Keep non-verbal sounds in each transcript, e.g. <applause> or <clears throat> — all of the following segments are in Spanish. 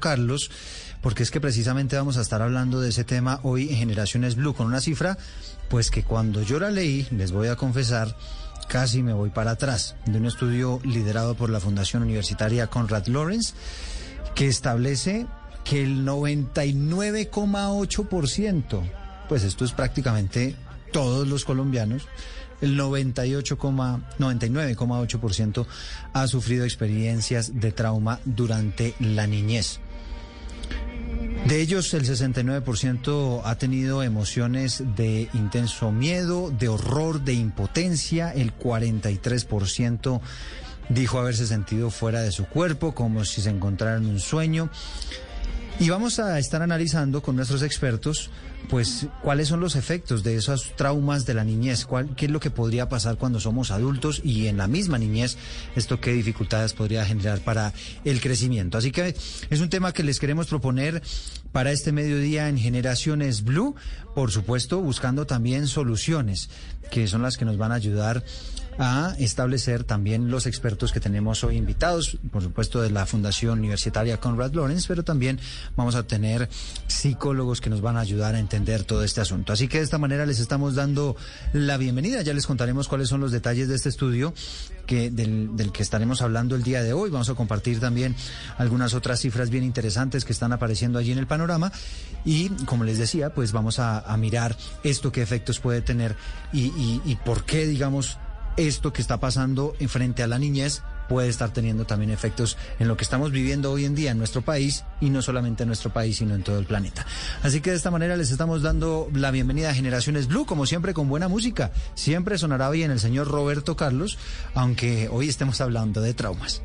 Carlos. porque es que precisamente vamos a estar hablando de ese tema hoy en Generaciones Blue con una cifra, pues que cuando yo la leí, les voy a confesar, casi me voy para atrás, de un estudio liderado por la Fundación Universitaria Conrad Lawrence, que establece que el 99,8%, pues esto es prácticamente todos los colombianos, el 98,99,8% ha sufrido experiencias de trauma durante la niñez. De ellos, el 69% ha tenido emociones de intenso miedo, de horror, de impotencia. El 43% dijo haberse sentido fuera de su cuerpo, como si se encontrara en un sueño. Y vamos a estar analizando con nuestros expertos, pues, cuáles son los efectos de esos traumas de la niñez, cuál, qué es lo que podría pasar cuando somos adultos y en la misma niñez, esto qué dificultades podría generar para el crecimiento. Así que es un tema que les queremos proponer para este mediodía en Generaciones Blue, por supuesto, buscando también soluciones, que son las que nos van a ayudar a establecer también los expertos que tenemos hoy invitados, por supuesto de la Fundación Universitaria Conrad Lawrence, pero también vamos a tener psicólogos que nos van a ayudar a entender todo este asunto. Así que de esta manera les estamos dando la bienvenida. Ya les contaremos cuáles son los detalles de este estudio que, del, del que estaremos hablando el día de hoy. Vamos a compartir también algunas otras cifras bien interesantes que están apareciendo allí en el panorama. Y como les decía, pues vamos a, a mirar esto, qué efectos puede tener y, y, y por qué, digamos, esto que está pasando en frente a la niñez puede estar teniendo también efectos en lo que estamos viviendo hoy en día en nuestro país y no solamente en nuestro país, sino en todo el planeta. Así que de esta manera les estamos dando la bienvenida a Generaciones Blue, como siempre con buena música. Siempre sonará bien el señor Roberto Carlos, aunque hoy estemos hablando de traumas.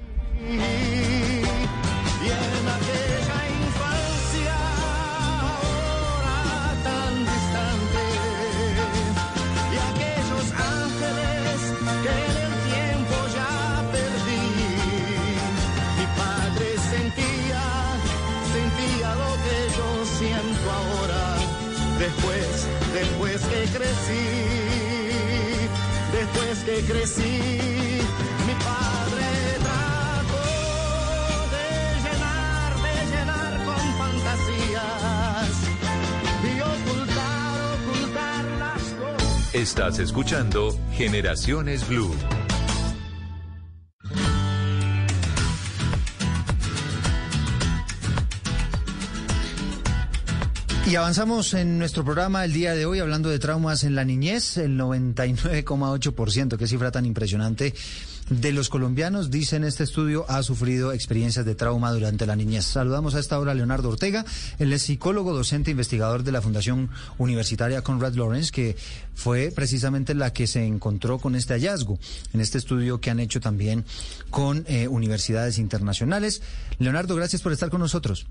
Crecí, mi padre trató de llenar, de llenar con fantasías y ocultar, ocultar las cosas. Estás escuchando Generaciones Blue. Y avanzamos en nuestro programa el día de hoy hablando de traumas en la niñez, el 99,8%, qué cifra tan impresionante. De los colombianos, dicen este estudio, ha sufrido experiencias de trauma durante la niñez. Saludamos a esta hora a Leonardo Ortega, él es psicólogo, docente, investigador de la Fundación Universitaria Conrad Lawrence, que fue precisamente la que se encontró con este hallazgo en este estudio que han hecho también con eh, universidades internacionales. Leonardo, gracias por estar con nosotros.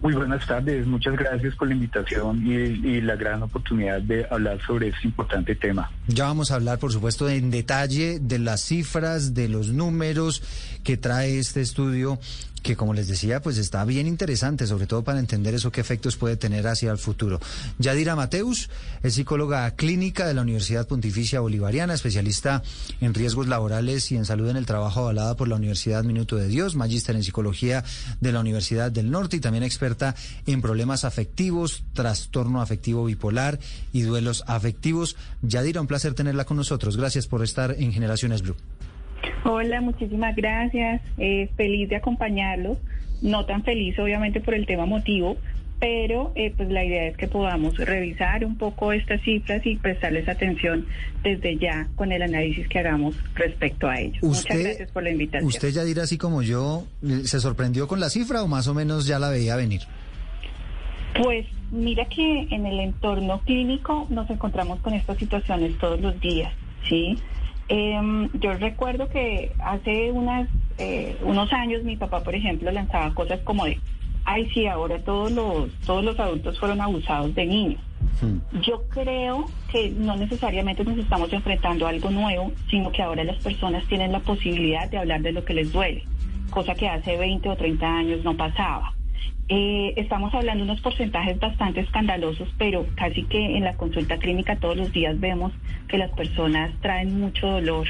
Muy buenas tardes, muchas gracias por la invitación y, y, la gran oportunidad de hablar sobre este importante tema. Ya vamos a hablar, por supuesto, en detalle de las cifras, de los números que trae este estudio que como les decía, pues está bien interesante, sobre todo para entender eso qué efectos puede tener hacia el futuro. Yadira Mateus es psicóloga clínica de la Universidad Pontificia Bolivariana, especialista en riesgos laborales y en salud en el trabajo avalada por la Universidad Minuto de Dios, magíster en psicología de la Universidad del Norte y también experta en problemas afectivos, trastorno afectivo bipolar y duelos afectivos. Yadira, un placer tenerla con nosotros. Gracias por estar en Generaciones Blue. Hola, muchísimas gracias. Eh, feliz de acompañarlos. No tan feliz, obviamente, por el tema motivo, pero eh, pues la idea es que podamos revisar un poco estas cifras y prestarles atención desde ya con el análisis que hagamos respecto a ello. Muchas gracias por la invitación. ¿Usted ya dirá así como yo, se sorprendió con la cifra o más o menos ya la veía venir? Pues mira que en el entorno clínico nos encontramos con estas situaciones todos los días, ¿sí? Em, yo recuerdo que hace unas, eh, unos años mi papá, por ejemplo, lanzaba cosas como de, ay, sí, ahora todos los, todos los adultos fueron abusados de niños. Hmm. Yo creo que no necesariamente nos estamos enfrentando a algo nuevo, sino que ahora las personas tienen la posibilidad de hablar de lo que les duele, cosa que hace 20 o 30 años no pasaba. Eh, estamos hablando de unos porcentajes bastante escandalosos, pero casi que en la consulta clínica todos los días vemos que las personas traen mucho dolor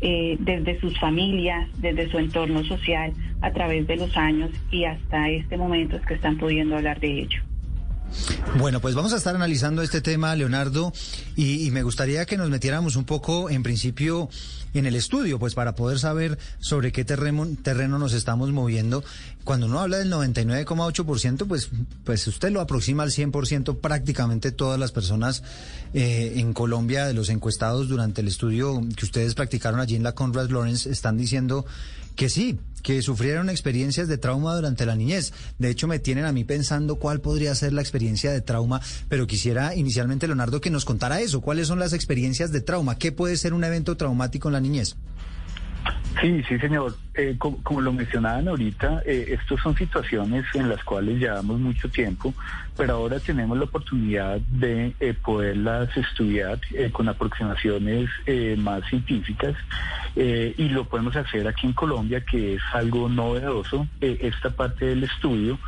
eh, desde sus familias, desde su entorno social, a través de los años y hasta este momento es que están pudiendo hablar de ello. Bueno, pues vamos a estar analizando este tema, Leonardo, y, me gustaría que nos metiéramos un poco, en principio, en el estudio, pues para poder saber sobre qué terreno, terreno nos estamos moviendo. Cuando uno habla del 99,8%, pues, pues usted lo aproxima al 100%, prácticamente todas las personas eh, en Colombia, de los encuestados durante el estudio que ustedes practicaron allí en la Conrad Lawrence, están diciendo que sí, que sufrieron experiencias de trauma durante la niñez. De hecho, me tienen a mí pensando cuál podría ser la experiencia de trauma, pero quisiera inicialmente, Leonardo, que nos contara eso. ¿Cuáles son las experiencias de trauma? ¿Qué puede ser un evento traumático en la niñez? Sí, sí, señor. Eh, como, como, lo mencionaban ahorita, eh, estas son situaciones en las cuales llevamos mucho tiempo, pero ahora tenemos la oportunidad de eh, poderlas estudiar con aproximaciones más científicas y lo podemos hacer aquí en Colombia, que es algo novedoso, esta parte del estudio,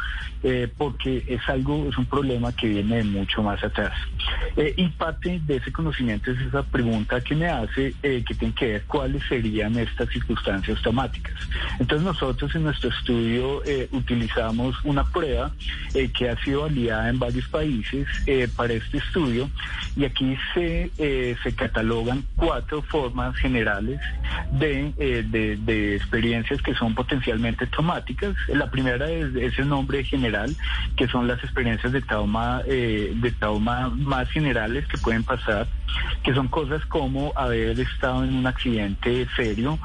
porque es algo, es un problema que viene de mucho más atrás. y parte de ese conocimiento es esa pregunta que me hace, que tiene que ver cuáles serían estas circunstancias traumáticas. Entonces nosotros en nuestro estudio eh, utilizamos una prueba eh, que ha sido validada en varios países eh, para este estudio y aquí se, se catalogan cuatro formas generales de, de, de, experiencias que son potencialmente traumáticas. La primera es, es, el nombre general, que son las experiencias de trauma, de trauma más generales que pueden pasar, que son cosas como haber estado en un accidente serio,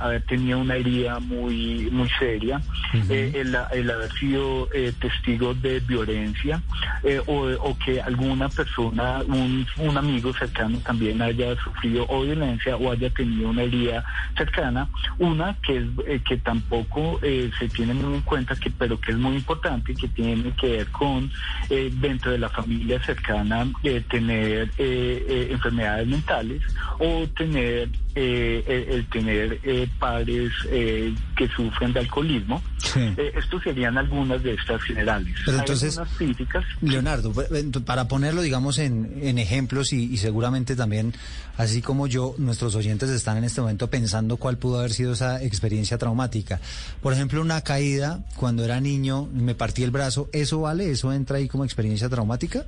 haber tenido una herida muy muy seria, uh -huh. eh, el, el, haber sido eh, testigo de violencia eh, o, o, que alguna persona, un, un, amigo cercano también haya sufrido o violencia o haya tenido una herida cercana. Una que es eh, que tampoco eh, se tiene muy en cuenta, que pero que es muy importante, que tiene que ver con eh, dentro de la familia cercana tener enfermedades mentales o tener el, el, tener padres eh, que sufren de alcoholismo. Sí. Eh, estos serían algunas de estas generales. Pero entonces, críticas. Leonardo, para ponerlo, digamos, en, en ejemplos y, y, seguramente también, así como yo, nuestros oyentes están en este momento pensando cuál pudo haber sido esa experiencia traumática. Por ejemplo, una caída cuando era niño, me partí el brazo, ¿eso vale? ¿Eso entra ahí como experiencia traumática?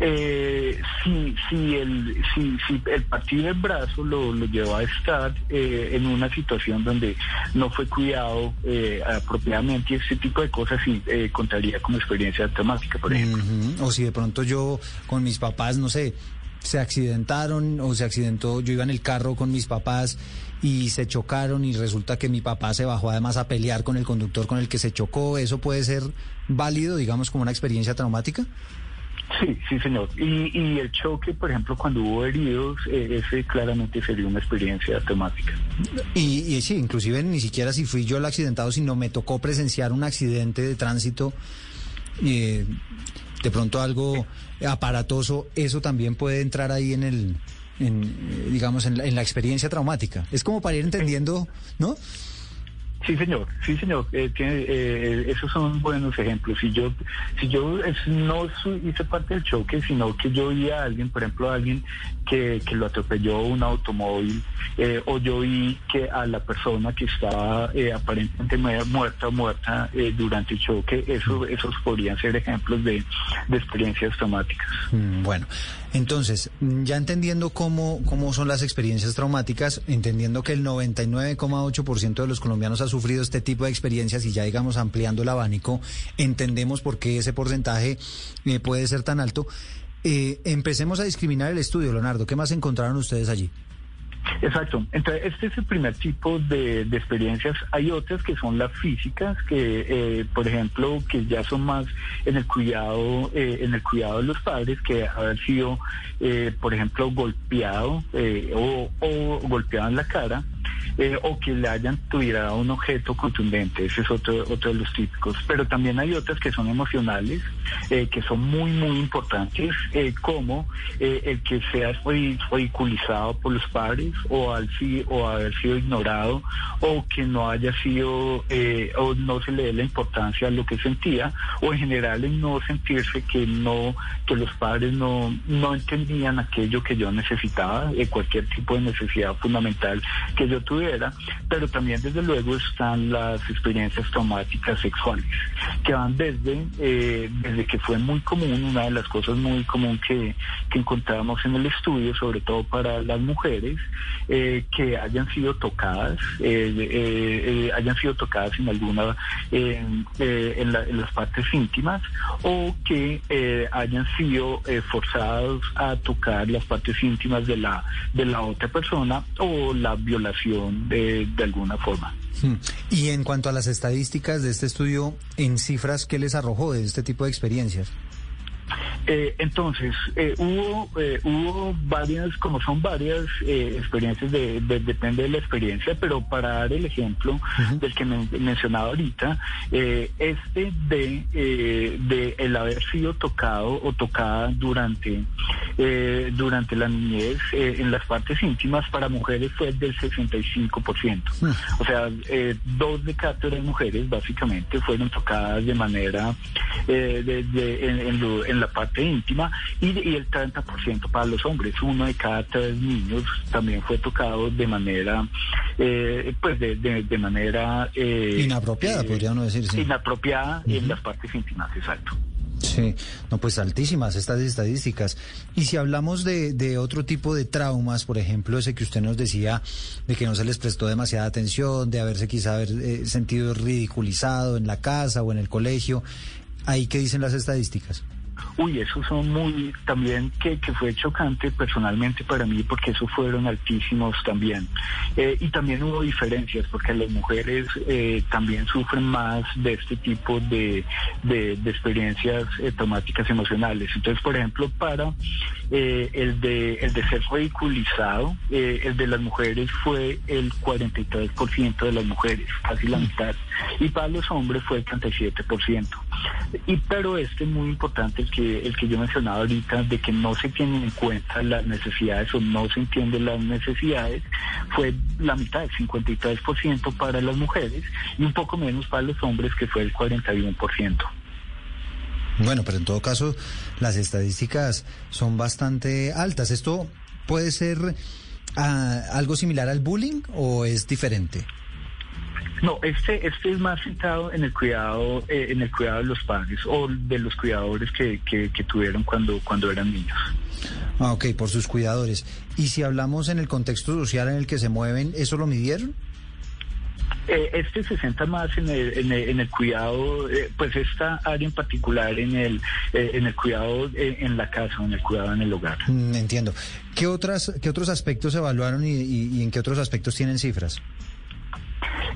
Eh, si, si, el, si, si el partido del brazo lo, lo llevó a estar eh, en una situación donde no fue cuidado eh, apropiadamente y ese tipo de cosas sí eh, contaría como experiencia traumática, por ejemplo. Uh -huh. O si de pronto yo con mis papás, no sé, se accidentaron o se accidentó, yo iba en el carro con mis papás y se chocaron y resulta que mi papá se bajó además a pelear con el conductor con el que se chocó, ¿eso puede ser válido, digamos, como una experiencia traumática? Sí, sí, señor. Y, y, el choque, por ejemplo, cuando hubo heridos, eh, ese claramente sería una experiencia temática. Y, y, sí, inclusive ni siquiera si fui yo el accidentado, sino me tocó presenciar un accidente de tránsito, eh, de pronto algo aparatoso, eso también puede entrar ahí en el, en, digamos, en la, en la experiencia traumática. Es como para ir entendiendo, ¿no? Sí, señor, sí, señor. Eh, tiene, eh, esos son buenos ejemplos. Si yo, si yo no hice parte del choque, sino que yo vi a alguien, por ejemplo, a alguien que, que lo atropelló un automóvil, eh, o yo vi que a la persona que estaba aparentemente muerta o muerta durante el choque, eso, esos podrían ser ejemplos de, de experiencias traumáticas. Mm, bueno, entonces, ya entendiendo cómo, cómo son las experiencias traumáticas, entendiendo que el 99,8% de los colombianos sufrido este tipo de experiencias y ya digamos ampliando el abanico, entendemos por qué ese porcentaje eh, puede ser tan alto. Eh, empecemos a discriminar el estudio, Leonardo. ¿Qué más encontraron ustedes allí? Exacto. Entonces, este es el primer tipo de, experiencias. Hay otras que son las físicas, que, eh, por ejemplo, que ya son más en el cuidado, eh, en el cuidado de los padres, que haber sido, eh, por ejemplo, golpeado eh, o, o golpeado en la cara. Eh, o que le hayan tuviera un objeto contundente, ese es otro, otro de los típicos. Pero también hay otras que son emocionales, eh, que son muy, muy importantes, eh, como eh, el que sea ri- ridiculizado por los padres o, al, o haber sido ignorado o que no haya sido, o no se le dé la importancia a lo que sentía, o en general en no sentirse que no, que los padres no, no entendían aquello que yo necesitaba, cualquier tipo de necesidad fundamental que yo pero también desde luego están las experiencias traumáticas sexuales, que van desde, eh, desde que fue muy común, una de las cosas muy común que, que encontramos en el estudio, sobre todo para las mujeres, eh, que hayan sido tocadas, eh, eh, eh, hayan sido tocadas en alguna, en, la- las partes íntimas, o que hayan sido forzados a tocar las partes íntimas de la, de la otra persona o la violación de, alguna forma. Hmm. Y en cuanto a las estadísticas de este estudio, en cifras, ¿qué les arrojó de este tipo de experiencias? Eh, entonces, eh, hubo, eh, hubo varias, como son varias eh, experiencias, de, de- depende de la experiencia, pero para dar el ejemplo del que me, mencionaba ahorita, eh, este de, eh, de el haber sido tocado o tocada durante, eh, durante la niñez eh, en las partes íntimas para mujeres fue del 65%. O sea, eh, dos de cada tres mujeres básicamente fueron tocadas de manera eh, de- de- en, en en la parte íntima y, y el 30% para los hombres. Uno de cada tres niños también fue tocado de manera, eh, pues de, de- de manera eh, Inapropiada, eh, podría uno decir, sí. Inapropiada en las partes íntimas, exacto. Sí, no, pues altísimas estas estadísticas. Y si hablamos de, de otro tipo de traumas, por ejemplo, ese que usted nos decía, de que no se les prestó demasiada atención, de haberse quizá haber eh, sentido ridiculizado en la casa o en el colegio, ¿ahí qué dicen las estadísticas? Uy, esos son muy, también que, que fue chocante personalmente para mí porque esos fueron altísimos también. Eh, y también hubo diferencias porque las mujeres eh, también sufren más de este tipo de, de, de experiencias eh, traumáticas emocionales. Entonces, por ejemplo, para eh, el, de, el de ser ridiculizado, eh, el de las mujeres fue el 43% de las mujeres, casi la mitad. Y para los hombres fue el 37%. Y pero este es muy importante el que el que yo mencionaba ahorita de que no se tienen en cuenta las necesidades o no se entienden las necesidades fue la mitad, el 53% para las mujeres y un poco menos para los hombres que fue el 41%. Bueno, pero en todo caso, las estadísticas son bastante altas. ¿Esto puede ser ah, algo similar al bullying o es diferente? No, este, este es más centrado en el cuidado, eh, en el cuidado de los padres o de los cuidadores que, que, que tuvieron cuando, cuando eran niños. Ah, ok, por sus cuidadores. Y si hablamos en el contexto social en el que se mueven, ¿eso lo midieron? Eh, este se centra más en el, en el, en el cuidado, eh, pues esta área en particular en el, eh, en el cuidado en la casa en el cuidado en el hogar. Mm, entiendo. ¿Qué, otras, ¿Qué otros aspectos evaluaron y, y- y en qué otros aspectos tienen cifras?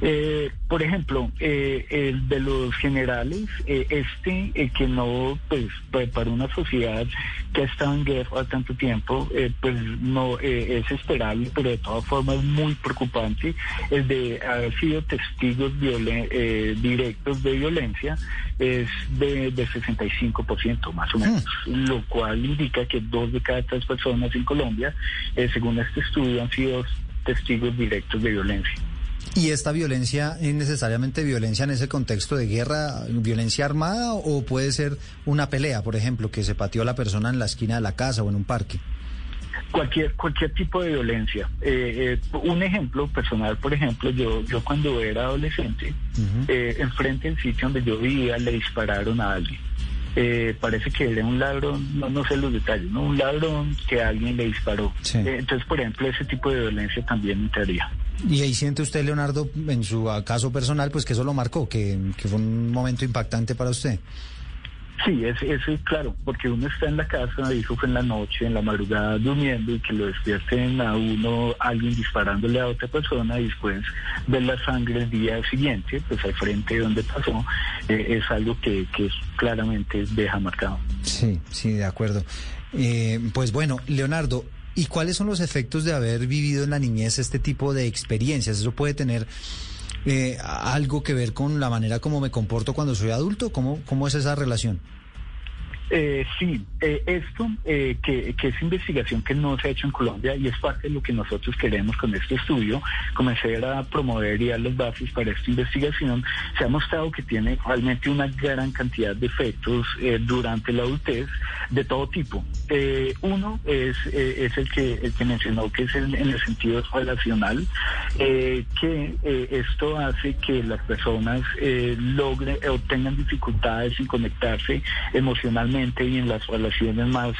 Eh, por ejemplo, eh, el de los generales, eh, este eh, que no, pues, pues, para una sociedad que ha estado en guerra tanto tiempo, eh, pues no eh, es esperable, pero de todas formas muy preocupante, el de haber sido testigos violen- eh, directos de violencia es de, de 65% más o menos, lo cual indica que dos de cada tres personas en Colombia, eh, según este estudio, han sido testigos directos de violencia. ¿Y esta violencia es necesariamente violencia en ese contexto de guerra, violencia armada o puede ser una pelea, por ejemplo, que se pateó a la persona en la esquina de la casa o en un parque? Cualquier, cualquier tipo de violencia. Eh, eh, un ejemplo personal, por ejemplo, yo, yo cuando era adolescente, eh, enfrente del sitio donde yo vivía, le dispararon a alguien. Eh, parece que era un ladrón, no, no sé los detalles, ¿no? Un ladrón que alguien le disparó. Sí. Eh, entonces, por ejemplo, ese tipo de violencia también entraría. Y ahí siente usted, Leonardo, en su caso personal, pues que eso lo marcó, que, que fue un momento impactante para usted. Sí, es, es claro, porque uno está en la casa, dijo fue en la noche, en la madrugada durmiendo y que lo despierten a uno alguien disparándole a otra persona y después ver la sangre el día siguiente, pues al frente de donde pasó, eh, es algo que, que claramente deja marcado. Sí, sí, de acuerdo. Eh, pues bueno, Leonardo, ¿y cuáles son los efectos de haber vivido en la niñez este tipo de experiencias? ¿Eso puede tener eh, algo que ver con la manera como me comporto cuando soy adulto? ¿Cómo, cómo es esa relación? Eh, sí, eh, esto eh, que, que es investigación que no se ha hecho en Colombia y es parte de lo que nosotros queremos con este estudio, comenzar a promover y dar las bases para esta investigación, se ha mostrado que tiene realmente una gran cantidad de efectos eh, durante la adultez de todo tipo. Eh, uno es, eh, es el que el que mencionó que es el- en el sentido relacional, que esto hace que las personas logren o tengan dificultades en conectarse emocionalmente y en las relaciones más,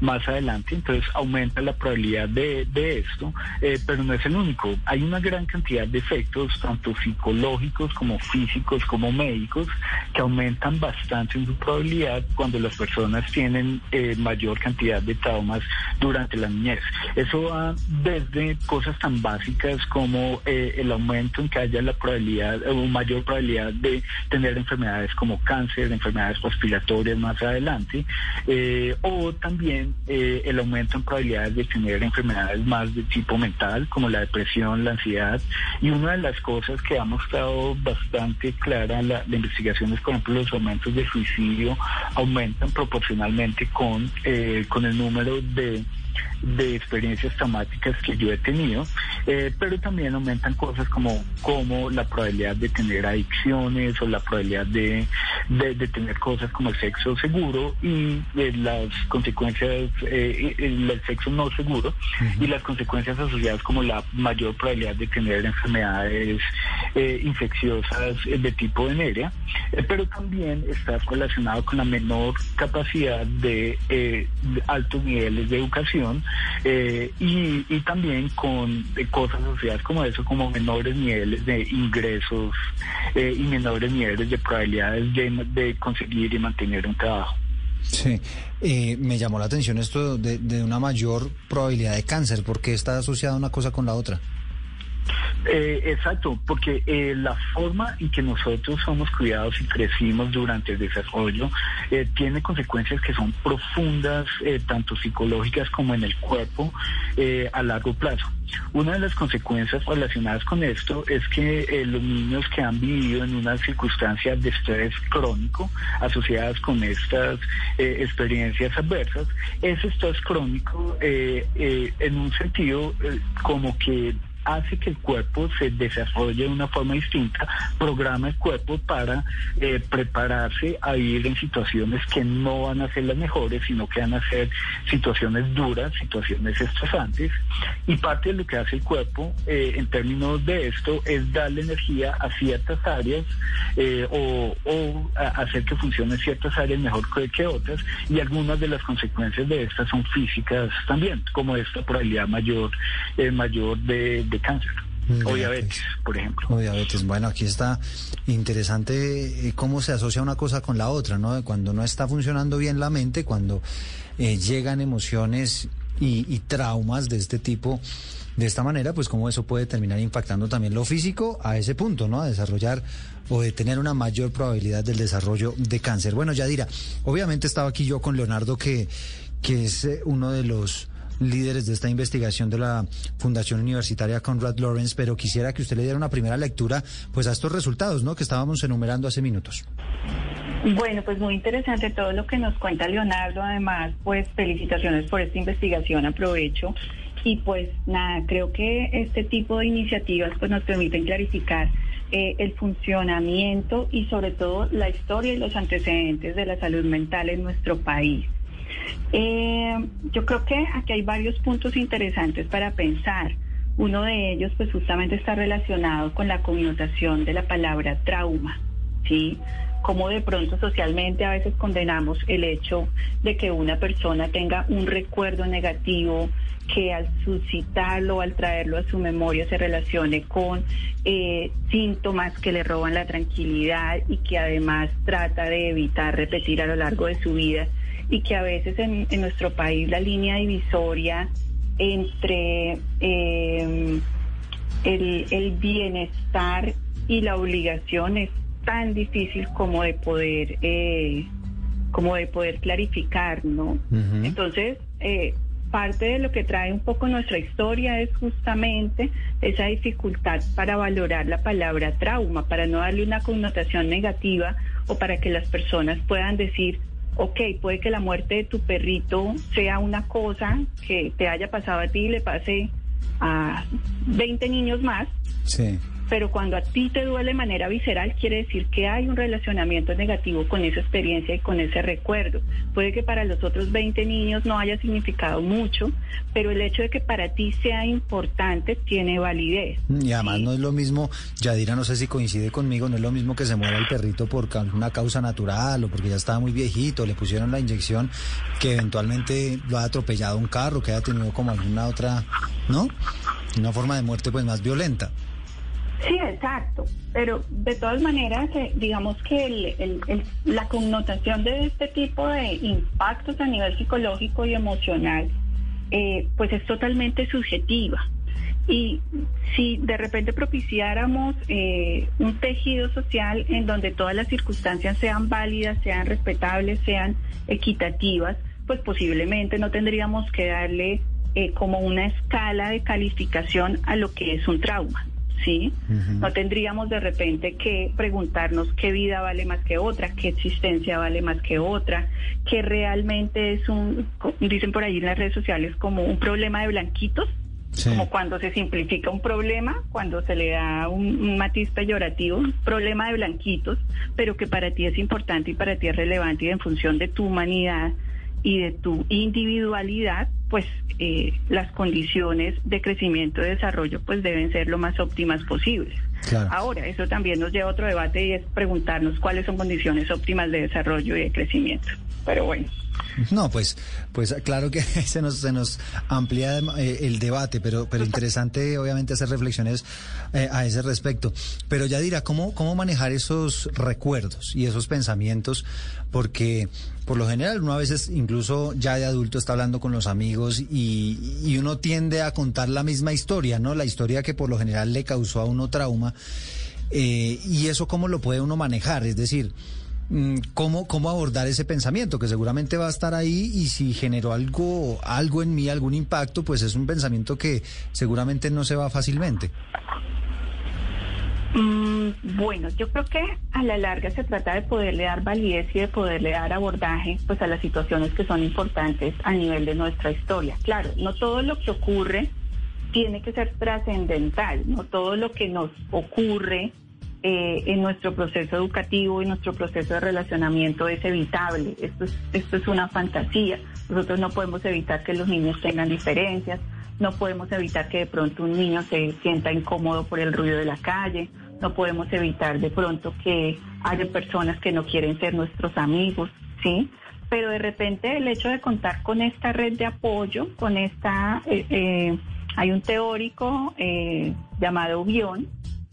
más adelante. Entonces aumenta la probabilidad de, de esto, eh, pero no es el único. Hay una gran cantidad de efectos, tanto psicológicos como físicos como médicos, que aumentan bastante en su probabilidad cuando las personas tienen eh, mayor cantidad de traumas durante la niñez. Eso va desde cosas tan básicas como eh, el aumento en que haya la probabilidad o mayor probabilidad de tener enfermedades como cáncer, enfermedades respiratorias más adelante, eh, o también eh, el aumento en probabilidades de tener enfermedades más de tipo mental como la depresión, la ansiedad. Y una de las cosas que ha mostrado bastante clara la, la investigación es, por ejemplo, los aumentos de suicidio aumentan proporcionalmente con, eh, con el número de de experiencias traumáticas que yo he tenido, eh, pero también aumentan cosas como, como la probabilidad de tener adicciones o la probabilidad de, de, de tener cosas como el sexo seguro y eh, las consecuencias, eh, el, sexo no seguro y las consecuencias asociadas como la mayor probabilidad de tener enfermedades eh, infecciosas de tipo venérea, pero también está relacionado con la menor capacidad de, de altos niveles de educación eh, y, también con eh, cosas asociadas como eso, como menores niveles de ingresos eh, y menores niveles de probabilidades de, de conseguir y mantener un trabajo. Sí, eh, me llamó la atención esto de, de una mayor probabilidad de cáncer, porque está asociada una cosa con la otra. Eh, exacto, porque eh, la forma en que nosotros somos cuidados y crecimos durante el desarrollo eh, tiene consecuencias que son profundas, eh, tanto psicológicas como en el cuerpo, eh, a largo plazo. Una de las consecuencias relacionadas con esto es que eh, los niños que han vivido en una circunstancia de estrés crónico asociadas con estas experiencias adversas, ese estrés crónico en un sentido como que hace que el cuerpo se desarrolle de una forma distinta, programa el cuerpo para eh, prepararse a ir en situaciones que no van a ser las mejores, sino que van a ser situaciones duras, situaciones estresantes. Y parte de lo que hace el cuerpo eh, en términos de esto es darle energía a ciertas áreas eh, o, hacer que funcionen ciertas áreas mejor que, que otras. Y algunas de las consecuencias de estas son físicas también, como esta probabilidad mayor, eh, mayor de, de cáncer Mm, o ya, diabetes, por ejemplo. O diabetes. Bueno, aquí está interesante eh, cómo se asocia una cosa con la otra, ¿no? Cuando no está funcionando bien la mente, cuando eh, llegan emociones y, y traumas de este tipo, de esta manera, pues cómo eso puede terminar impactando también lo físico a ese punto, ¿no? A desarrollar o de tener una mayor probabilidad del desarrollo de cáncer. Bueno, Yadira, obviamente estaba aquí yo con Leonardo, que, que es eh, uno de los líderes de esta investigación de la Fundación Universitaria Conrad Lawrence, pero quisiera que usted le diera una primera lectura pues a estos resultados, ¿no? que estábamos enumerando hace minutos. Bueno, pues muy interesante todo lo que nos cuenta Leonardo. Además, pues felicitaciones por esta investigación, aprovecho. Y pues nada, creo que este tipo de iniciativas pues nos permiten clarificar eh, el funcionamiento y sobre todo la historia y los antecedentes de la salud mental en nuestro país. Eh, yo creo que aquí hay varios puntos interesantes para pensar. Uno de ellos, pues justamente está relacionado con la connotación de la palabra trauma. ¿sí? Cómo de pronto socialmente a veces condenamos el hecho de que una persona tenga un recuerdo negativo, que al suscitarlo, al traerlo a su memoria se relacione con eh, síntomas que le roban la tranquilidad y que además trata de evitar repetir a lo largo de su vida y que a veces en, en nuestro país la línea divisoria entre eh, el, el bienestar y la obligación es tan difícil como de poder eh, como de poder clarificar, ¿no? Entonces, eh, parte de lo que trae un poco nuestra historia es justamente esa dificultad para valorar la palabra trauma, para no darle una connotación negativa o para que las personas puedan decir, ok, puede que la muerte de tu perrito sea una cosa que te haya pasado a ti y le pase a 20 niños más, Sí. Pero cuando a ti te duele de manera visceral, quiere decir que hay un relacionamiento negativo con esa experiencia y con ese recuerdo. Puede que para los otros 20 niños no haya significado mucho, pero el hecho de que para ti sea importante tiene validez. Y además no es lo mismo, Yadira, no sé si coincide conmigo, no es lo mismo que se muera el perrito por una causa natural o porque ya estaba muy viejito, le pusieron la inyección, que eventualmente lo ha atropellado un carro, que haya tenido como alguna otra, ¿no? Una forma de muerte pues más violenta. Sí, exacto. Pero de todas maneras, eh, digamos que la connotación de este tipo de impactos a nivel psicológico y emocional, eh, pues es totalmente subjetiva. Y si de repente propiciáramos eh, un tejido social en donde todas las circunstancias sean válidas, sean respetables, sean equitativas, pues posiblemente no tendríamos que darle eh, como una escala de calificación a lo que es un trauma. ¿Sí? No tendríamos de repente que preguntarnos qué vida vale más que otra, qué existencia vale más que otra, que realmente es un, dicen por ahí en las redes sociales, como un problema de blanquitos, Sí. como cuando se simplifica un problema, cuando se le da un, un matiz peyorativo, un problema de blanquitos, pero que para ti es importante y para ti es relevante y en función de tu humanidad y de tu individualidad, pues eh, las condiciones de crecimiento y desarrollo pues deben ser lo más óptimas posibles. Claro. Ahora, eso también nos lleva a otro debate y es preguntarnos cuáles son condiciones óptimas de desarrollo y de crecimiento. Pero bueno. No, pues, pues claro que <laughs> se nos, se nos amplía eh, el debate, pero, pero interesante obviamente hacer reflexiones eh, a ese respecto. Pero ya dirá, ¿cómo, ¿cómo manejar esos recuerdos y esos pensamientos? Porque por lo general uno a veces incluso ya de adulto está hablando con los amigos y, y uno tiende a contar la misma historia, ¿no? La historia que por lo general le causó a uno trauma. Eh, y eso cómo lo puede uno manejar, es decir, cómo, cómo abordar ese pensamiento que seguramente va a estar ahí y si generó algo, algo en mí, algún impacto, pues es un pensamiento que seguramente no se va fácilmente. Mm, bueno, yo creo que a la larga se trata de poderle dar validez y de poderle dar abordaje pues a las situaciones que son importantes a nivel de nuestra historia. Claro, no todo lo que ocurre tiene que ser trascendental, no todo lo que nos ocurre eh, en nuestro proceso educativo y nuestro proceso de relacionamiento es evitable. Esto es, esto es una fantasía. Nosotros no podemos evitar que los niños tengan diferencias, no podemos evitar que de pronto un niño se sienta incómodo por el ruido de la calle, no podemos evitar de pronto que haya personas que no quieren ser nuestros amigos, ¿sí? Pero de repente el hecho de contar con esta red de apoyo, con esta, eh, eh, hay un teórico eh, llamado Bion,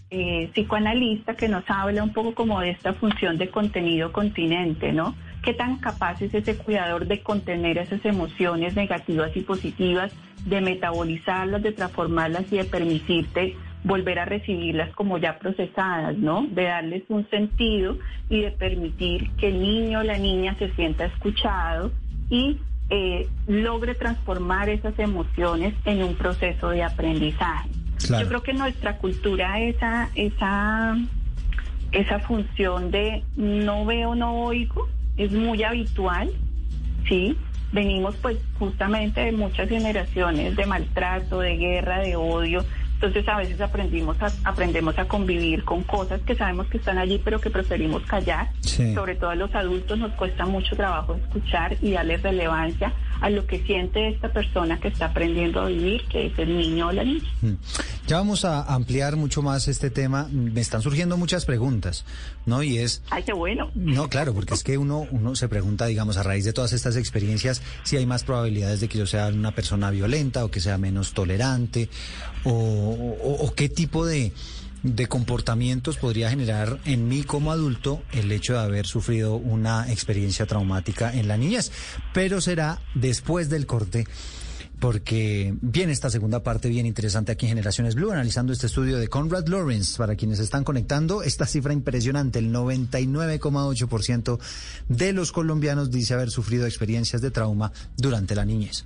eh, psicoanalista que nos habla un poco como de esta función de contenido continente, ¿no? ¿Qué tan capaz es ese cuidador de contener esas emociones negativas y positivas, de metabolizarlas, de transformarlas y de permitirte volver a recibirlas como ya procesadas, ¿no? De darles un sentido y de permitir que el niño o la niña se sienta escuchado y eh, logre transformar esas emociones en un proceso de aprendizaje. Yo creo que nuestra cultura esa, esa, esa función de no veo, no oigo, es muy habitual, ¿sí? Venimos pues justamente de muchas generaciones de maltrato, de guerra, de odio. Entonces a veces aprendimos a, aprendemos a convivir con cosas que sabemos que están allí pero que preferimos callar. Sí. Sobre todo a los adultos nos cuesta mucho trabajo escuchar y darle relevancia a lo que siente esta persona que está aprendiendo a vivir, que es el niño o la niña. Mm. Ya vamos a ampliar mucho más este tema. Me están surgiendo muchas preguntas, ¿no? Y es... Ay, qué bueno. No, claro, porque es que uno, uno se pregunta, digamos, a raíz de todas estas experiencias, si hay más probabilidades de que yo sea una persona violenta o que sea menos tolerante, o, o- qué tipo de, de comportamientos podría generar en mí como adulto el hecho de haber sufrido una experiencia traumática en la niñez. Pero será después del corte porque viene esta segunda parte bien interesante aquí en Generaciones Blue, analizando este estudio de Conrad Lawrence. Para quienes están conectando, esta cifra impresionante, el 99,8% de los colombianos dice haber sufrido experiencias de trauma durante la niñez.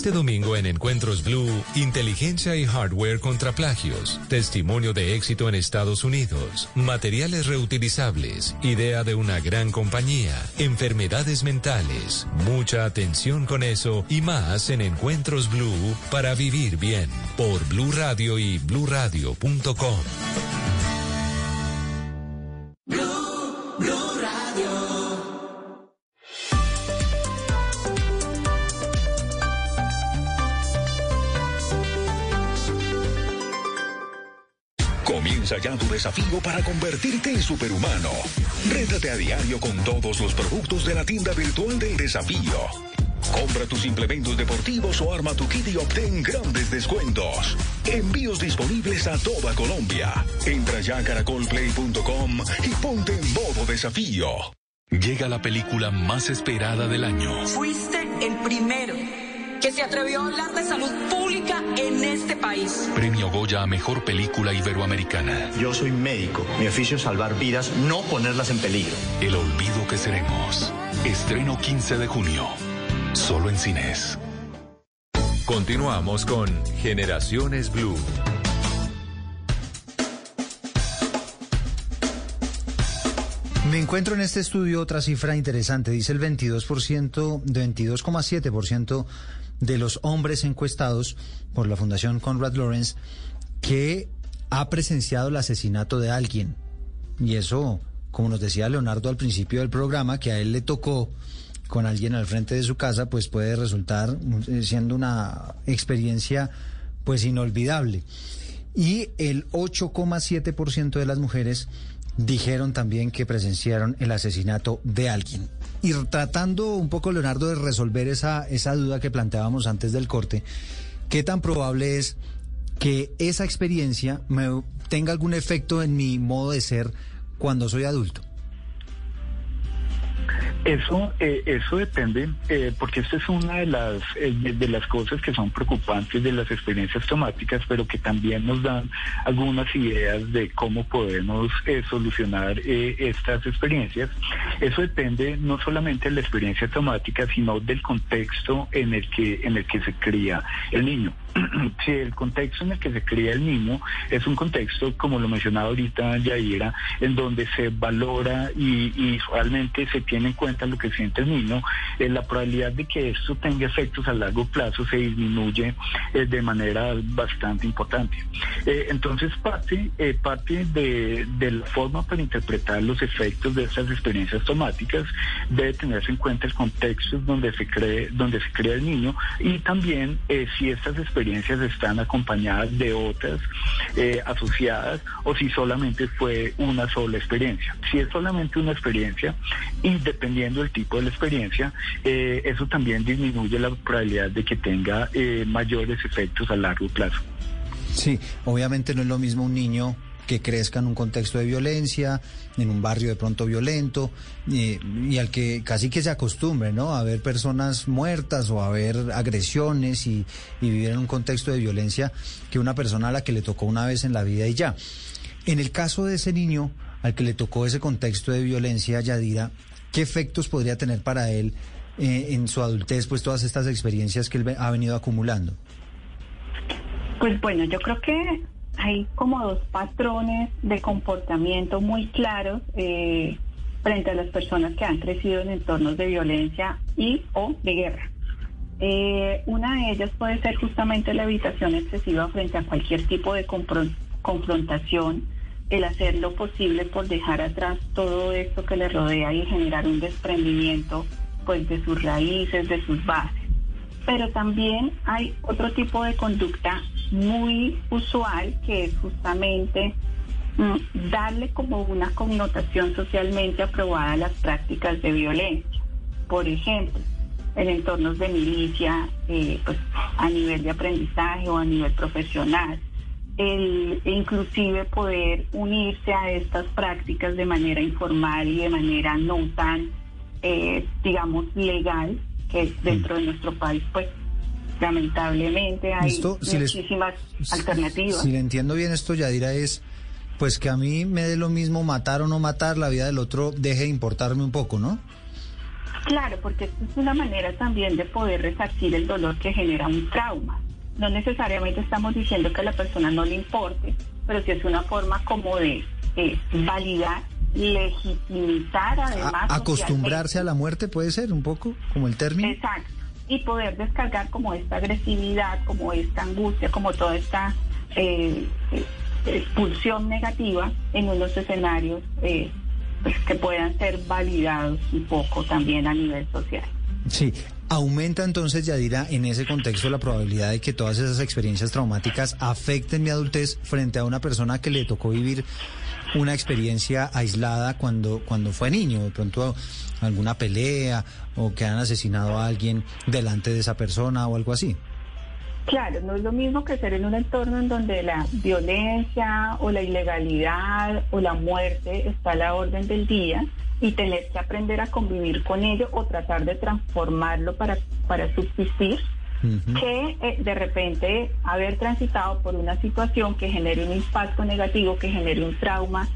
Este domingo en Encuentros Blue, inteligencia y hardware contra plagios, testimonio de éxito en Estados Unidos, materiales reutilizables, idea de una gran compañía, enfermedades mentales, mucha atención con eso y más en Encuentros Blue para vivir bien. Por Blue Radio y bluradio.com. Comienza ya tu desafío para convertirte en superhumano. Rétate a diario con todos los productos de la tienda virtual del desafío. Compra tus implementos deportivos o arma tu kit y obtén grandes descuentos. Envíos disponibles a toda Colombia. Entra ya a caracolplay.com y ponte en modo desafío. Llega la película más esperada del año. Fuiste el primero que se atrevió a hablar de salud pública en este país. Premio Goya a Mejor Película Iberoamericana. Yo soy médico. Mi oficio es salvar vidas, no ponerlas en peligro. El olvido que seremos. Estreno 15 de junio. Solo en cines. Continuamos con Generaciones Blue. Me encuentro en este estudio otra cifra interesante. Dice el 22%, de 22,7% de los hombres encuestados por la Fundación Conrad Lawrence que ha presenciado el asesinato de alguien. Y eso, como nos decía Leonardo al principio del programa, que a él le tocó con alguien al frente de su casa, pues puede resultar eh, siendo una experiencia pues inolvidable. Y el 8,7% de las mujeres dijeron también que presenciaron el asesinato de alguien. Y tratando un poco, Leonardo, de resolver esa, esa duda que planteábamos antes del corte, ¿qué tan probable es que esa experiencia me tenga algún efecto en mi modo de ser cuando soy adulto? Eso, eh, eso depende, eh, porque esta es una de las eh, de, las cosas que son preocupantes de las experiencias traumáticas, pero que también nos dan algunas ideas de cómo podemos eh, solucionar eh, estas experiencias. Eso depende no solamente de la experiencia traumática, sino del contexto en el que en el que se cría el niño. <clears throat> si el contexto en el que se cría el niño es un contexto, como lo mencionaba ahorita Yaira, en donde se valora y, realmente se tiene en cuenta lo que siente el niño, eh, la probabilidad de que esto tenga efectos a largo plazo se disminuye eh, de manera bastante importante. Eh, entonces, parte, parte de, la forma para interpretar los efectos de estas experiencias traumáticas debe tenerse en cuenta el contexto donde se cree, donde se crea el niño y también si estas experiencias están acompañadas de otras eh, asociadas o si solamente fue una sola experiencia. Si es solamente una experiencia y dependiendo del tipo de la experiencia, eh, eso también disminuye la probabilidad de que tenga eh, mayores efectos a largo plazo. Sí, obviamente no es lo mismo un niño que crezca en un contexto de violencia, en un barrio de pronto violento, y, y al que casi que se acostumbre, ¿no? A ver personas muertas o a ver agresiones y, vivir en un contexto de violencia que una persona a la que le tocó una vez en la vida y ya. En el caso de ese niño al que le tocó ese contexto de violencia, Yadira, ¿qué efectos podría tener para él eh, en su adultez, pues todas estas experiencias que él ha venido acumulando? Pues bueno, yo creo que hay como dos patrones de comportamiento muy claros eh, frente a las personas que han crecido en entornos de violencia y o de guerra. Eh, una de ellas puede ser justamente la evitación excesiva frente a cualquier tipo de confrontación, el hacer lo posible por dejar atrás todo esto que le rodea y generar un desprendimiento pues de sus raíces, de sus bases pero también hay otro tipo de conducta muy usual que es justamente mm, darle como una connotación socialmente aprobada a las prácticas de violencia. Por ejemplo, en entornos de milicia, eh, pues, a nivel de aprendizaje o a nivel profesional, el inclusive poder unirse a estas prácticas de manera informal y de manera no tan, eh, digamos, legal, que dentro de nuestro país, pues lamentablemente hay Esto, si les- muchísimas alternativas. Si le entiendo bien esto, Yadira, es pues que a mí me dé lo mismo matar o no matar, la vida del otro deje de importarme un poco, ¿no? Claro, porque esto es una manera también de poder resarcir el dolor que genera un trauma. No necesariamente estamos diciendo que a la persona no le importe, pero sí es una forma como de eh, validar, legitimizar además. A- acostumbrarse a la muerte puede ser un poco, como el término. Exacto. Y poder descargar como esta agresividad, como esta angustia, como toda esta eh, eh, expulsión negativa en unos escenarios eh, pues, que puedan ser validados un poco también a nivel social. Sí, aumenta entonces, Yadira, en ese contexto la probabilidad de que todas esas experiencias traumáticas afecten mi adultez frente a una persona que le tocó vivir una experiencia aislada cuando, cuando fue niño, de pronto alguna pelea o que han asesinado a alguien delante de esa persona o algo así. Claro, no es lo mismo que ser en un entorno en donde la violencia o la ilegalidad o la muerte está a la orden del día y tener que aprender a convivir con ello o tratar de transformarlo para, para subsistir, que eh, de repente haber transitado por una situación que genere un impacto negativo, que genere un trauma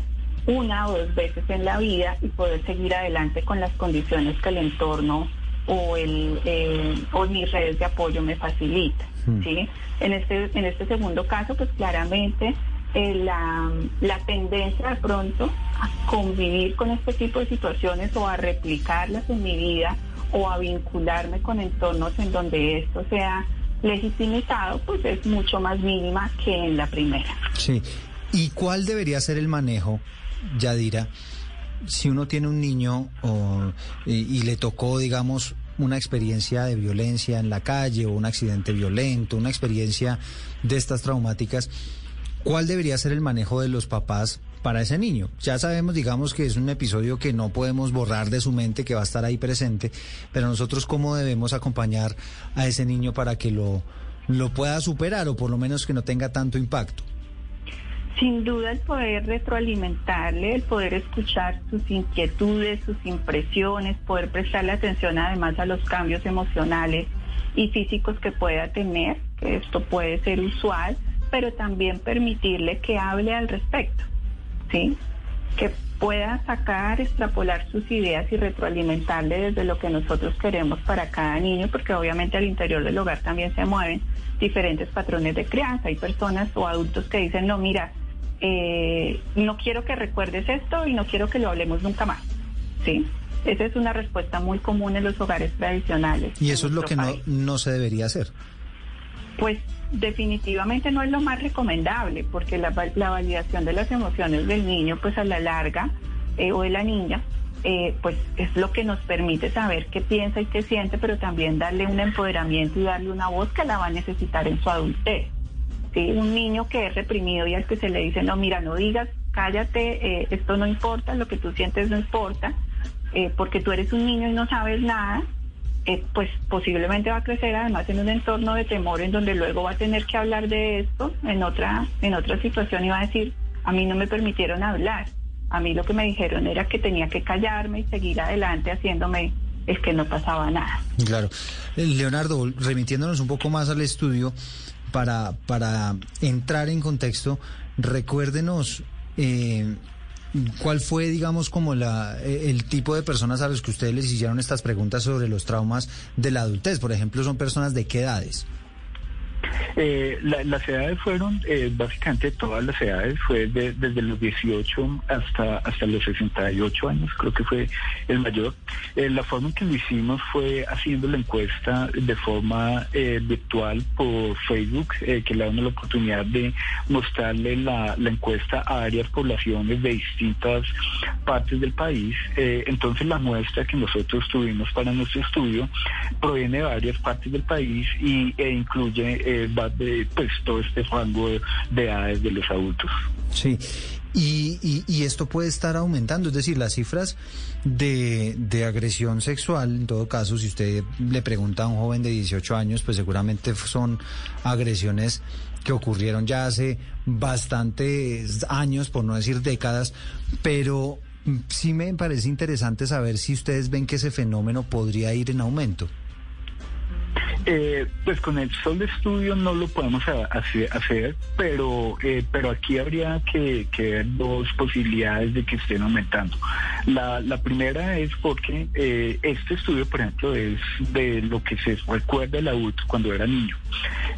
una o dos veces en la vida y poder seguir adelante con las condiciones que el entorno o el eh, o mis redes de apoyo me facilitan. ¿sí? En este en este segundo caso, pues claramente eh, la, la tendencia de pronto a convivir con este tipo de situaciones o a replicarlas en mi vida o a vincularme con entornos en donde esto sea legitimizado, pues es mucho más mínima que en la primera. Sí. ¿Y cuál debería ser el manejo, Yadira, si uno tiene un niño y, y le tocó, digamos, una experiencia de violencia en la calle o un accidente violento, una experiencia de estas traumáticas? ¿Cuál debería ser el manejo de los papás para ese niño? Ya sabemos, digamos, que es un episodio que no podemos borrar de su mente, que va a estar ahí presente, pero nosotros cómo debemos acompañar a ese niño para que lo, lo pueda superar o por lo menos que no tenga tanto impacto. Sin duda el poder retroalimentarle, el poder escuchar sus inquietudes, sus impresiones, poder prestarle atención además a los cambios emocionales y físicos que pueda tener, que esto puede ser usual, pero también permitirle que hable al respecto, ¿sí? Que pueda sacar, extrapolar sus ideas y retroalimentarle desde lo que nosotros queremos para cada niño, porque obviamente al interior del hogar también se mueven diferentes patrones de crianza. Hay personas o adultos que dicen, no, mira, eh, no quiero que recuerdes esto y no quiero que lo hablemos nunca más, ¿sí? Esa es una respuesta muy común en los hogares tradicionales. Y eso es lo que no, no se debería hacer. Pues definitivamente no es lo más recomendable, porque la, la validación de las emociones del niño, pues a la larga, eh, o de la niña, eh, pues es lo que nos permite saber qué piensa y qué siente, pero también darle un empoderamiento y darle una voz que la va a necesitar en su adultez. ¿sí? Un niño que es reprimido y al que se le dice, no, mira, no digas, cállate, eh, esto no importa, lo que tú sientes no importa, porque tú eres un niño y no sabes nada, eh, pues posiblemente va a crecer además en un entorno de temor en donde luego va a tener que hablar de esto en otra, en otra situación y va a decir, a mí no me permitieron hablar, a mí lo que me dijeron era que tenía que callarme y seguir adelante haciéndome es que no pasaba nada. Claro. Eh, Leonardo, remitiéndonos un poco más al estudio, para, para entrar en contexto, recuérdenos eh, cuál fue, digamos, como la, eh, el tipo de personas a los que ustedes les hicieron estas preguntas sobre los traumas de la adultez. Por ejemplo, son personas de qué edades. Eh, la- las edades fueron eh, básicamente todas las edades, fue de- desde los 18 hasta, hasta los 68 años, creo que fue el mayor. Eh, la forma en que lo hicimos fue haciendo la encuesta de forma eh, virtual por Facebook, eh, que le da uno la oportunidad de mostrarle la, la encuesta a varias poblaciones de distintas partes del país. Eh, entonces la muestra que nosotros tuvimos para nuestro estudio proviene de varias partes del país y, e incluye eh, de, pues, todo este rango de, de edades de los adultos. Sí. Y, y, y esto puede estar aumentando, es decir, las cifras de, de agresión sexual, en todo caso, si usted le pregunta a un joven de 18 años, pues seguramente son agresiones que ocurrieron ya hace bastantes años, por no decir décadas, pero mm, sí me parece interesante saber si ustedes ven que ese fenómeno podría ir en aumento. Eh, pues con el solo estudio no lo podemos hacer, pero eh, pero aquí habría que, que ver dos posibilidades de que estén aumentando. La, la primera es porque eh, este estudio, por ejemplo, es de lo que se recuerda el adulto cuando era niño.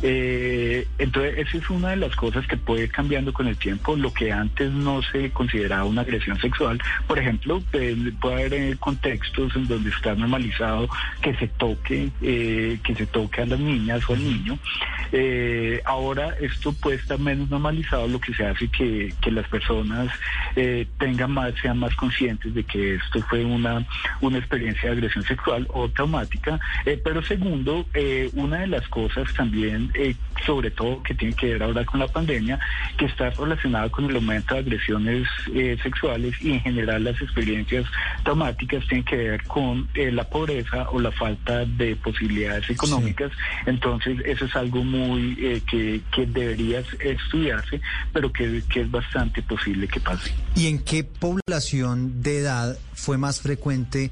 Eh, entonces, esa es una de las cosas que puede ir cambiando con el tiempo. Lo que antes no se consideraba una agresión sexual, por ejemplo, eh, puede haber eh, contextos en donde está normalizado que se toque, eh, que se toque a las niñas o al niño. Eh, ahora esto puede estar menos normalizado, lo que se hace que, que las personas eh, tengan más, sean más conscientes de que esto fue una, una experiencia de agresión sexual o traumática. Eh, pero segundo, una de las cosas también, eh, sobre todo que tiene que ver ahora con la pandemia, que está relacionada con el aumento de agresiones eh, sexuales y en general las experiencias traumáticas tienen que ver con eh, la pobreza o la falta de posibilidades económicas. Entonces, eso es algo muy eh, que, que debería estudiarse, pero que, que es bastante posible que pase. ¿Y en qué población de edad fue más frecuente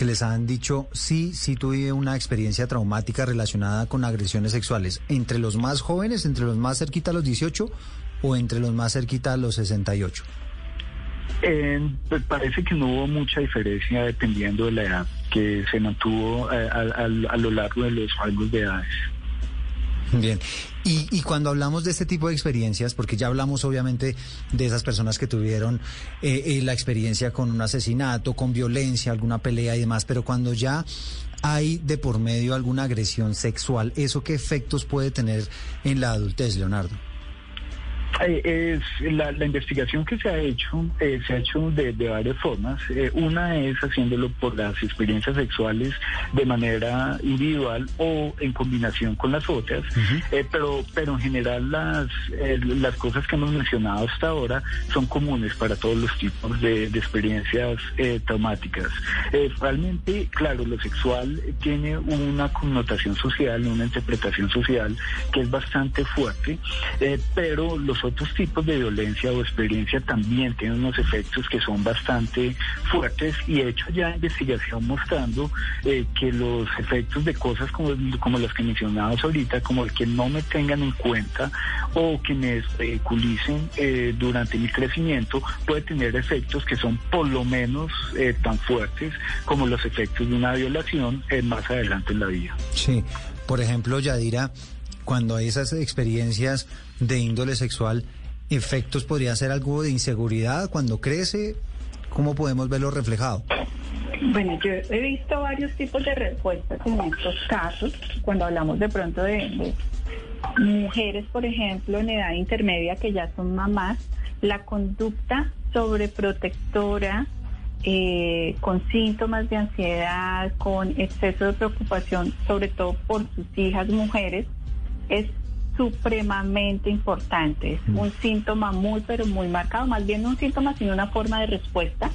que les han dicho, sí, sí tuve una experiencia traumática relacionada con agresiones sexuales? ¿Entre los más jóvenes, entre los más cerquita a los 18 o entre los más cerquita a los 68? Eh, pues parece que no hubo mucha diferencia dependiendo de la edad, que se mantuvo eh, a, a- a lo largo de los rangos de edades. Bien, y, y cuando hablamos de este tipo de experiencias, porque ya hablamos obviamente de esas personas que tuvieron eh, eh, la experiencia con un asesinato, con violencia, alguna pelea y demás, pero cuando ya hay de por medio alguna agresión sexual, ¿eso qué efectos puede tener en la adultez, Leonardo? Eh, es la, la investigación que se ha hecho eh, se ha hecho de, de varias formas. Eh, una es haciéndolo por las experiencias sexuales de manera individual o en combinación con las otras, Eh, pero pero en general las eh, las cosas que hemos mencionado hasta ahora son comunes para todos los tipos de, de experiencias eh, traumáticas. Realmente, claro, lo sexual tiene una connotación social, una interpretación social que es bastante fuerte, pero los otros tipos de violencia o experiencia también tienen unos efectos que son bastante fuertes y he hecho ya investigación mostrando eh, que los efectos de cosas como, como las que mencionamos ahorita, como el que no me tengan en cuenta o que me ridiculicen eh, durante mi crecimiento, puede tener efectos que son por lo menos eh, tan fuertes como los efectos de una violación eh, más adelante en la vida. Sí, por ejemplo, Yadira, cuando hay esas experiencias de índole sexual, efectos podría ser algo de inseguridad cuando crece, ¿cómo podemos verlo reflejado? Bueno, yo he visto varios tipos de respuestas en estos casos, cuando hablamos de pronto de, mujeres, por ejemplo, en edad intermedia que ya son mamás, la conducta sobreprotectora, eh, con síntomas de ansiedad, con exceso de preocupación, sobre todo por sus hijas mujeres, es supremamente importante. Es un síntoma muy, pero muy marcado, más bien no un síntoma, sino una forma de respuesta,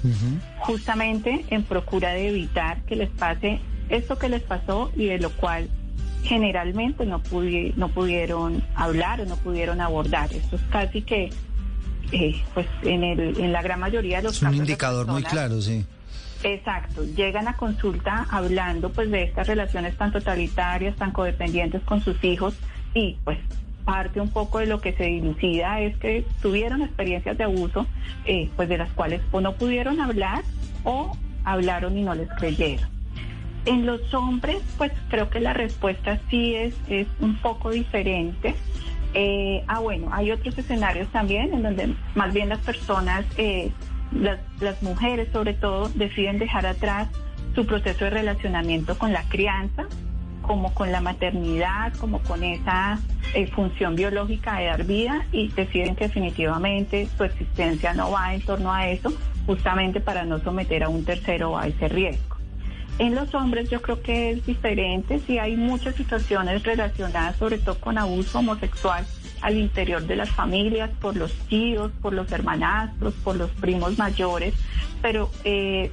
justamente en procura de evitar que les pase esto que les pasó y de lo cual generalmente no, pudi- no pudieron hablar o no pudieron abordar. Esto es casi que, eh, pues en, el, en la gran mayoría de los Es un casos, las indicador muy personas- claro, sí. Exacto, llegan a consulta hablando pues de estas relaciones tan totalitarias, tan codependientes con sus hijos y pues parte un poco de lo que se dilucida es que tuvieron experiencias de abuso eh, pues de las cuales o no pudieron hablar o hablaron y no les creyeron. En los hombres, pues creo que la respuesta sí es, es un poco diferente. Eh, ah, bueno, hay otros escenarios también en donde más bien las personas, eh, las, las mujeres sobre todo, deciden dejar atrás su proceso de relacionamiento con la crianza, como con la maternidad, como con esa eh, función biológica de dar vida y deciden que definitivamente su existencia no va en torno a eso, justamente para no someter a un tercero a ese riesgo. En los hombres yo creo que es diferente, sí hay muchas situaciones relacionadas sobre todo con abuso homosexual al interior de las familias, por los tíos, por los hermanastros, por los primos mayores, pero eh,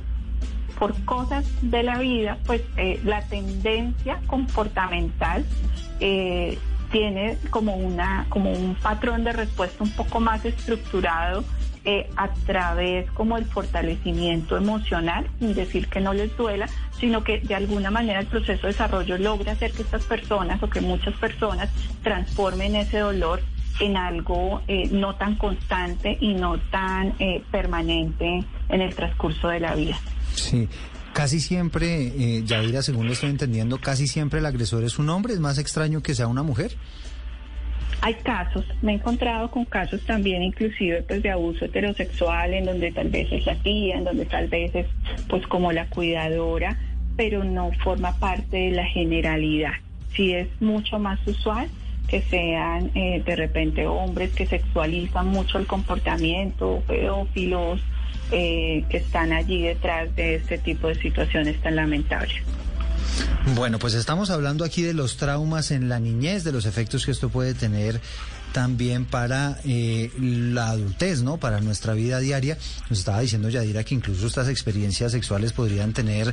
por cosas de la vida, pues eh, la tendencia comportamental eh, tiene como una como un patrón de respuesta un poco más estructurado eh, a través como el fortalecimiento emocional, sin decir que no les duela, sino que de alguna manera el proceso de desarrollo logra hacer que estas personas o que muchas personas transformen ese dolor en algo eh, no tan constante y no tan eh, permanente en el transcurso de la vida. Sí. Casi siempre, eh, Yadira, según lo estoy entendiendo, casi siempre el agresor es un hombre. ¿Es más extraño que sea una mujer? Hay casos, me he encontrado con casos también inclusive pues de abuso heterosexual en donde tal vez es la tía, en donde tal vez es pues como la cuidadora, pero no forma parte de la generalidad. Sí es mucho más usual que sean eh, de repente hombres que sexualizan mucho el comportamiento, pedófilos, eh, que están allí detrás de este tipo de situaciones tan lamentables. Bueno, pues estamos hablando aquí de los traumas en la niñez, de los efectos que esto puede tener también para eh, la adultez, ¿no? Para nuestra vida diaria. Nos estaba diciendo Yadira que incluso estas experiencias sexuales podrían tener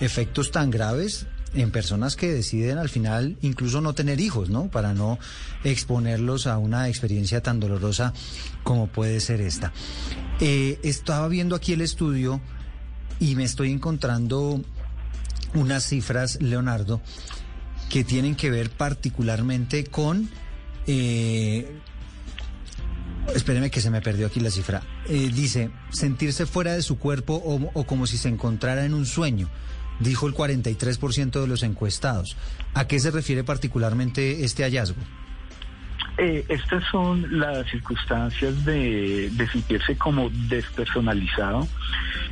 efectos tan graves en personas que deciden al final incluso no tener hijos, ¿no? Para no exponerlos a una experiencia tan dolorosa como puede ser esta. Eh, estaba viendo aquí el estudio y me estoy encontrando unas cifras, Leonardo, que tienen que ver particularmente con... Eh, espéreme que se me perdió aquí la cifra. Eh, dice, sentirse fuera de su cuerpo o, o como si se encontrara en un sueño, dijo el 43% de los encuestados. ¿A qué se refiere particularmente este hallazgo? Eh, estas son las circunstancias de, de sentirse como despersonalizado,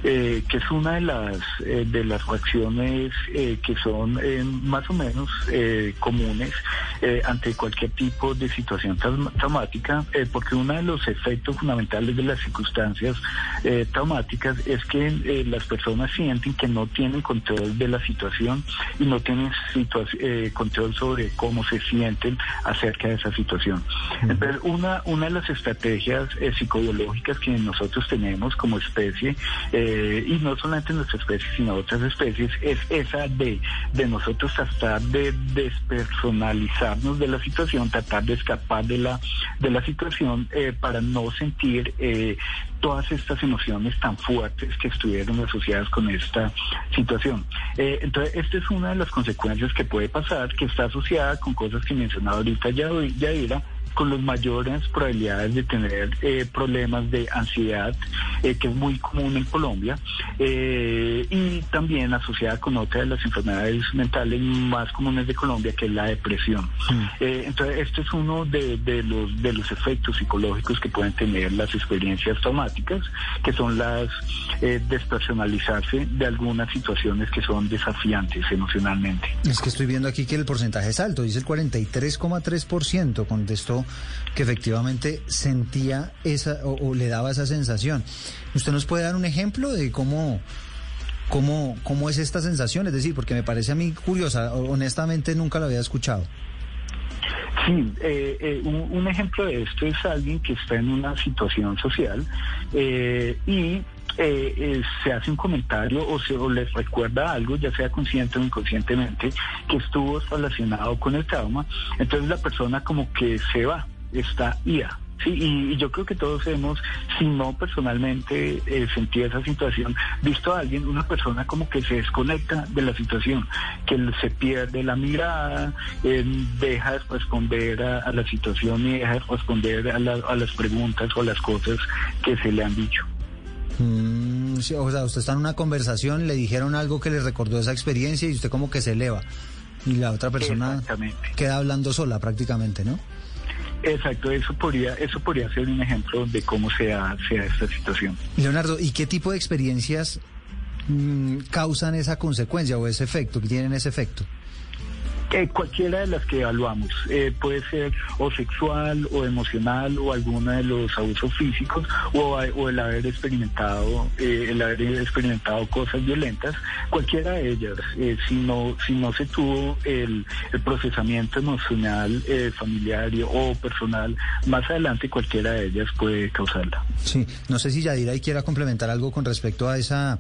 eh, que es una de las eh, de las reacciones eh, que son más o menos comunes eh, ante cualquier tipo de situación traum- traumática, eh, porque uno de los efectos fundamentales de las circunstancias eh, traumáticas es que eh, las personas sienten que no tienen control de la situación y no tienen control sobre cómo se sienten acerca de esa situación. Entonces, una, una de las estrategias psicobiológicas que nosotros tenemos como especie, y no solamente nuestra especie, sino otras especies, es esa de, de nosotros tratar de de la situación, tratar de escapar de la, de la situación eh, para no sentir eh, todas estas emociones tan fuertes que estuvieron asociadas con esta situación. Eh, entonces, esta es una de las consecuencias que puede pasar, que está asociada con cosas que mencionaba ahorita ya Yadira, con las mayores probabilidades de tener eh, problemas de ansiedad, eh, que es muy común en Colombia, eh, y también asociada con otra de las enfermedades mentales más comunes de Colombia, que es la depresión. Eh, entonces, este es uno de, de los, de los efectos psicológicos que pueden tener las experiencias traumáticas, que son las eh, despersonalizarse de algunas situaciones que son desafiantes emocionalmente. Es que estoy viendo aquí que el porcentaje es alto, dice el 43,3% contestó que efectivamente sentía esa o, le daba esa sensación. ¿Usted nos puede dar un ejemplo de cómo, cómo, cómo es esta sensación? Es decir, porque me parece a mí curiosa, honestamente nunca la había escuchado. Sí, eh, eh, un, un ejemplo de esto es alguien que está en una situación social eh, y eh, eh, se hace un comentario o se o les recuerda algo, ya sea consciente o inconscientemente, que estuvo relacionado con el trauma, entonces la persona como que se va, está ida. Sí, y, yo creo que todos hemos, si no personalmente eh, sentido esa situación, visto a alguien, una persona como que se desconecta de la situación, que se pierde la mirada, eh, deja de responder a, a la situación y deja de responder a, la- a las preguntas o a las cosas que se le han dicho. Mm, sí, o sea, usted está en una conversación, le dijeron algo que le recordó esa experiencia y usted como que se eleva. Y la otra persona queda hablando sola prácticamente, ¿no? Exacto, eso podría, eso podría ser un ejemplo de cómo se da esta situación. Leonardo, ¿y qué tipo de experiencias mm, causan esa consecuencia o ese efecto, que tienen ese efecto? Eh, cualquiera de las que evaluamos eh, puede ser o sexual o emocional o alguna de los abusos físicos o, o el haber experimentado eh, el haber experimentado cosas violentas cualquiera de ellas eh, si no si no se tuvo el, el procesamiento emocional eh, familiar y- o personal más adelante cualquiera de ellas puede causarla Sí, no sé si Yadira ahí quiera complementar algo con respecto a esa,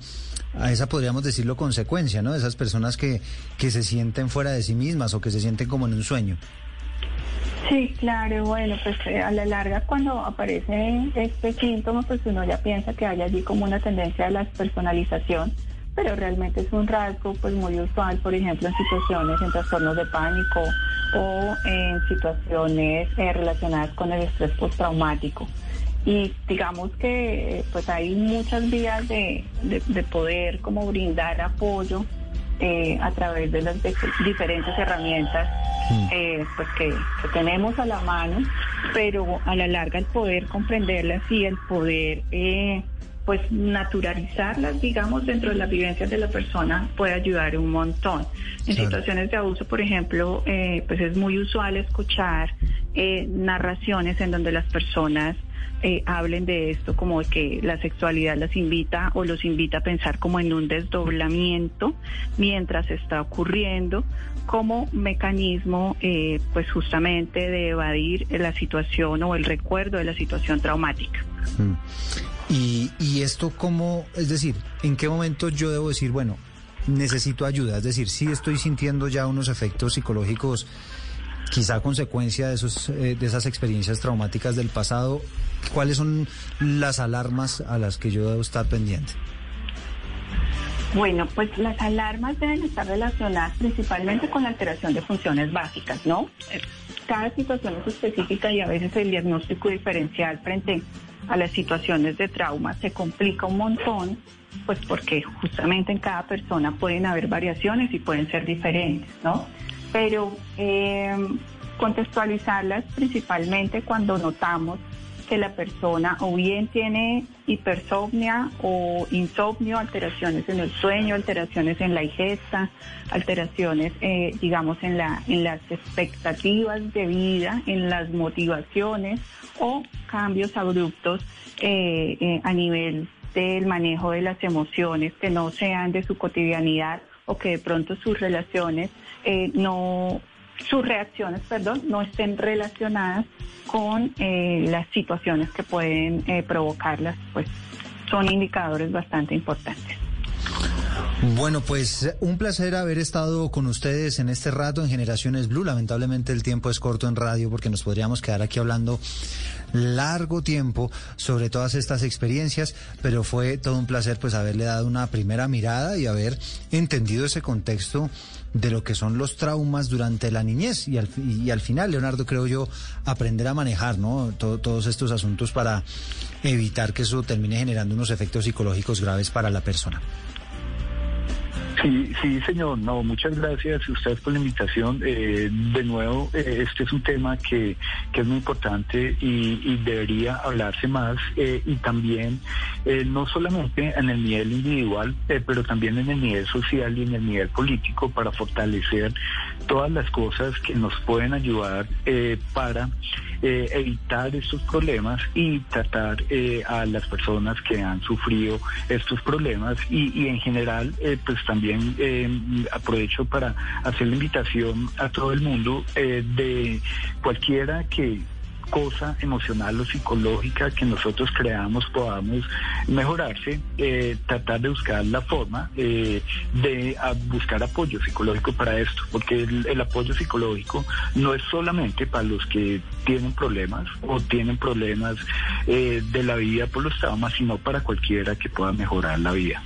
a esa podríamos decirlo consecuencia, ¿no? Esas personas que, que se sienten fuera de sí mismas o que se sienten como en un sueño. Sí, claro, bueno, pues eh, a la larga cuando aparece este síntoma, pues uno ya piensa que hay allí como una tendencia a la personalización, pero realmente es un rasgo pues muy usual, por ejemplo, en situaciones en trastornos de pánico o en situaciones eh, relacionadas con el estrés postraumático. Y digamos que pues hay muchas vías de, de- de poder como brindar apoyo eh, a través de las dif- diferentes herramientas eh, pues que, que tenemos a la mano, pero a la larga el poder comprenderlas y el poder eh, pues naturalizarlas, digamos, dentro de las vivencias de la persona puede ayudar un montón. En Claro. situaciones de abuso, por ejemplo, eh, pues es muy usual escuchar eh, narraciones en donde las personas eh, hablen de esto como de que la sexualidad las invita o los invita a pensar como en un desdoblamiento mientras está ocurriendo como mecanismo eh, pues justamente de evadir la situación o el recuerdo de la situación traumática. Mm. Y, y esto cómo, es decir, ¿en qué momento yo debo decir, bueno, necesito ayuda? Es decir, si estoy sintiendo ya unos efectos psicológicos, quizá consecuencia de, esos, eh, de esas experiencias traumáticas del pasado, ¿cuáles son las alarmas a las que yo debo estar pendiente? Bueno, pues las alarmas deben estar relacionadas principalmente con la alteración de funciones básicas, ¿no? Eh, Cada situación es específica y a veces el diagnóstico diferencial frente a las situaciones de trauma se complica un montón, pues porque justamente en cada persona pueden haber variaciones y pueden ser diferentes, ¿no? Pero eh, contextualizarlas principalmente cuando notamos que la persona o bien tiene hipersomnia o insomnio, alteraciones en el sueño, alteraciones en la ingesta, alteraciones, eh, digamos, en, la, en las expectativas de vida, en las motivaciones o cambios abruptos eh, eh, a nivel del manejo de las emociones que no sean de su cotidianidad o que de pronto sus relaciones eh, no sus reacciones, perdón, no estén relacionadas con eh, las situaciones que pueden eh, provocarlas, pues son indicadores bastante importantes. Bueno, pues un placer haber estado con ustedes en este rato en Generaciones Blue. Lamentablemente el tiempo es corto en radio porque nos podríamos quedar aquí hablando largo tiempo sobre todas estas experiencias, pero fue todo un placer pues haberle dado una primera mirada y haber entendido ese contexto de lo que son los traumas durante la niñez y al, y al final, Leonardo, creo yo, aprender a manejar ¿no? todos estos asuntos para evitar que eso termine generando unos efectos psicológicos graves para la persona. Sí, sí, señor. No, muchas gracias a ustedes por la invitación. Eh, de nuevo, eh, este es un tema que, que es muy importante y, debería hablarse más eh, y también eh, no solamente en el nivel individual, eh, pero también en el nivel social y en el nivel político para fortalecer todas las cosas que nos pueden ayudar para eh, evitar estos problemas y tratar eh, a las personas que han sufrido estos problemas y, y en general eh, pues también eh, aprovecho para hacer la invitación a todo el mundo eh, de cualquiera que cosa emocional o psicológica que nosotros creamos podamos mejorarse, eh, tratar de buscar la forma eh, de a, buscar apoyo psicológico para esto, porque el, el, apoyo psicológico no es solamente para los que tienen problemas o tienen problemas eh, de la vida por los traumas, sino para cualquiera que pueda mejorar la vida.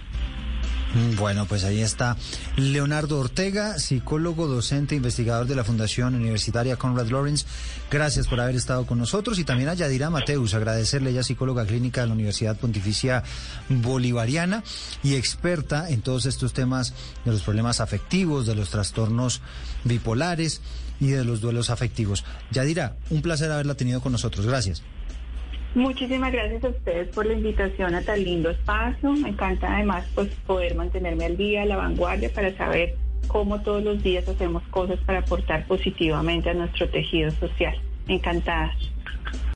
Bueno, pues ahí está Leonardo Ortega, psicólogo, docente, investigador de la Fundación Universitaria Conrad Lawrence. Gracias por haber estado con nosotros y también a Yadira Mateus, agradecerle, ella psicóloga clínica de la Universidad Pontificia Bolivariana y experta en todos estos temas de los problemas afectivos, de los trastornos bipolares y de los duelos afectivos. Yadira, un placer haberla tenido con nosotros. Gracias. Muchísimas gracias a ustedes por la invitación a tan lindo espacio. Me encanta además pues poder mantenerme al día, a la vanguardia para saber cómo todos los días hacemos cosas para aportar positivamente a nuestro tejido social. Encantada.